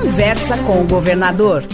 Conversa com o governador.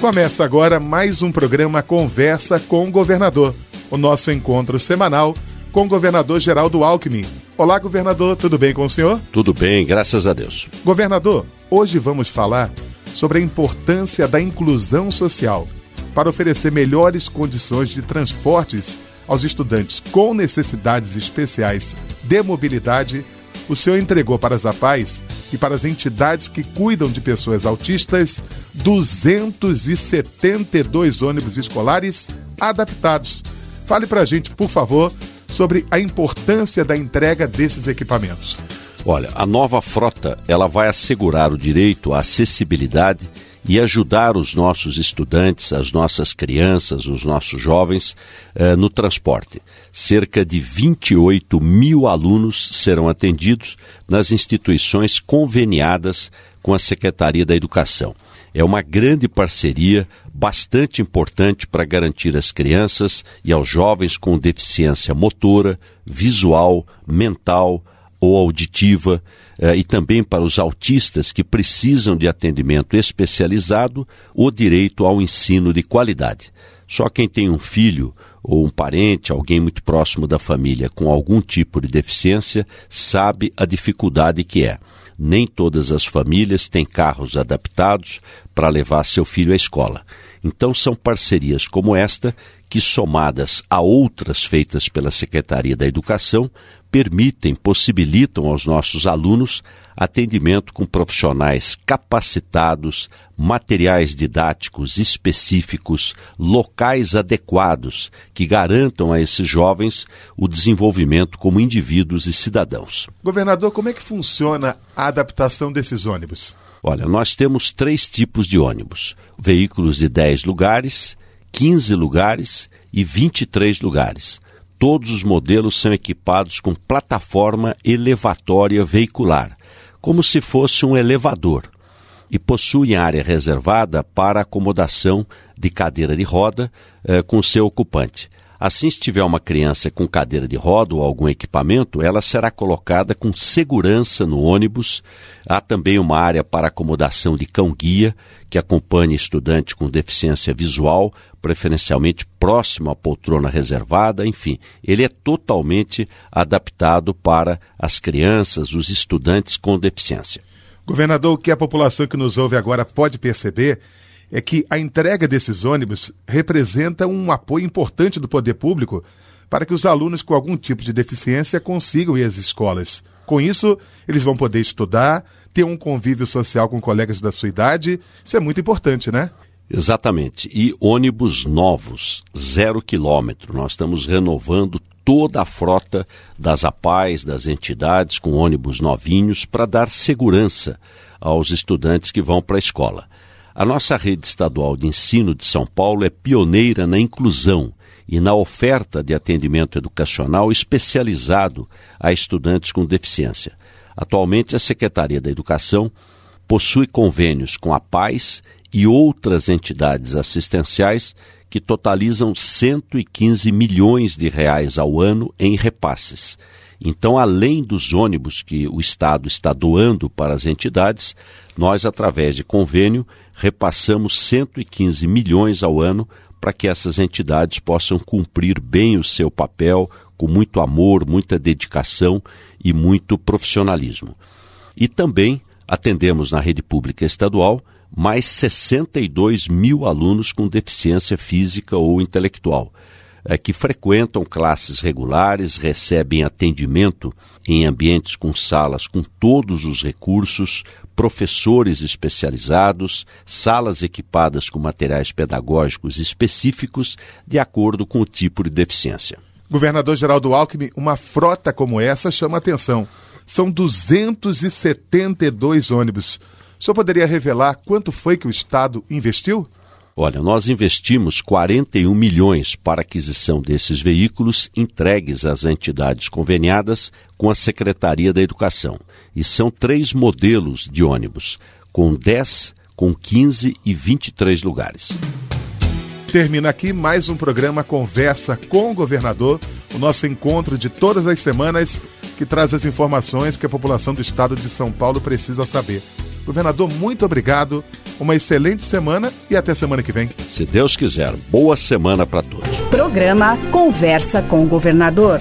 Começa agora mais um programa Conversa com o governador, o nosso encontro semanal com o governador Geraldo Alckmin. Olá, governador, tudo bem com o senhor? Tudo bem, graças a Deus. Governador, hoje vamos falar sobre a importância da inclusão social para oferecer melhores condições de transportes aos estudantes com necessidades especiais de mobilidade. O senhor entregou para as APAES e para as entidades que cuidam de pessoas autistas 272 ônibus escolares adaptados. Fale para a gente, por favor, sobre a importância da entrega desses equipamentos. Olha, a nova frota ela vai assegurar o direito à acessibilidade e ajudar os nossos estudantes, as nossas crianças, os nossos jovens eh, no transporte. Cerca de 28 mil alunos serão atendidos nas instituições conveniadas com a Secretaria da Educação. É uma grande parceria, bastante importante para garantir às crianças e aos jovens com deficiência motora, visual, mental, ou auditiva, eh, e também para os autistas que precisam de atendimento especializado, o direito ao ensino de qualidade. Só quem tem um filho ou um parente, alguém muito próximo da família com algum tipo de deficiência, sabe a dificuldade que é. Nem todas as famílias têm carros adaptados para levar seu filho à escola. Então são parcerias como esta que, somadas a outras feitas pela Secretaria da Educação, permitem, possibilitam aos nossos alunos atendimento com profissionais capacitados, materiais didáticos específicos, locais adequados que garantam a esses jovens o desenvolvimento como indivíduos e cidadãos. Governador, como é que funciona a adaptação desses ônibus? Olha, nós temos três tipos de ônibus: veículos de 10 lugares, 15 lugares e 23 lugares. Todos os modelos são equipados com plataforma elevatória veicular, como se fosse um elevador, e possuem área reservada para acomodação de cadeira de roda eh, com seu ocupante. Assim, se tiver uma criança com cadeira de roda ou algum equipamento, ela será colocada com segurança no ônibus. Há também uma área para acomodação de cão-guia, que acompanha estudante com deficiência visual, preferencialmente próximo à poltrona reservada. Enfim, ele é totalmente adaptado para as crianças, os estudantes com deficiência. Governador, o que a população que nos ouve agora pode perceber é que a entrega desses ônibus representa um apoio importante do poder público para que os alunos com algum tipo de deficiência consigam ir às escolas. Com isso, eles vão poder estudar, ter um convívio social com colegas da sua idade. Isso é muito importante, né? Exatamente. E ônibus novos, zero quilômetro. Nós estamos renovando toda a frota das APAES, das entidades, com ônibus novinhos, para dar segurança aos estudantes que vão para a escola. A nossa rede estadual de ensino de São Paulo é pioneira na inclusão e na oferta de atendimento educacional especializado a estudantes com deficiência. Atualmente, a Secretaria da Educação possui convênios com a Paz e outras entidades assistenciais que totalizam 115 milhões de reais ao ano em repasses. Então, além dos ônibus que o Estado está doando para as entidades, nós, através de convênio, repassamos 115 milhões ao ano para que essas entidades possam cumprir bem o seu papel com muito amor, muita dedicação e muito profissionalismo. E também atendemos na rede pública estadual mais 62 mil alunos com deficiência física ou intelectual é, que frequentam classes regulares, recebem atendimento em ambientes com salas com todos os recursos, professores especializados, salas equipadas com materiais pedagógicos específicos de acordo com o tipo de deficiência. Governador Geraldo Alckmin, uma frota como essa chama atenção. São 272 ônibus. O senhor poderia revelar quanto foi que o Estado investiu? Olha, nós investimos 41 milhões para aquisição desses veículos entregues às entidades conveniadas com a Secretaria da Educação. E são três modelos de ônibus, com 10, com 15 e 23 lugares. Termina aqui mais um programa Conversa com o Governador, o nosso encontro de todas as semanas que traz as informações que a população do estado de São Paulo precisa saber. Governador, muito obrigado, uma excelente semana e até semana que vem. Se Deus quiser, boa semana para todos. Programa Conversa com o Governador.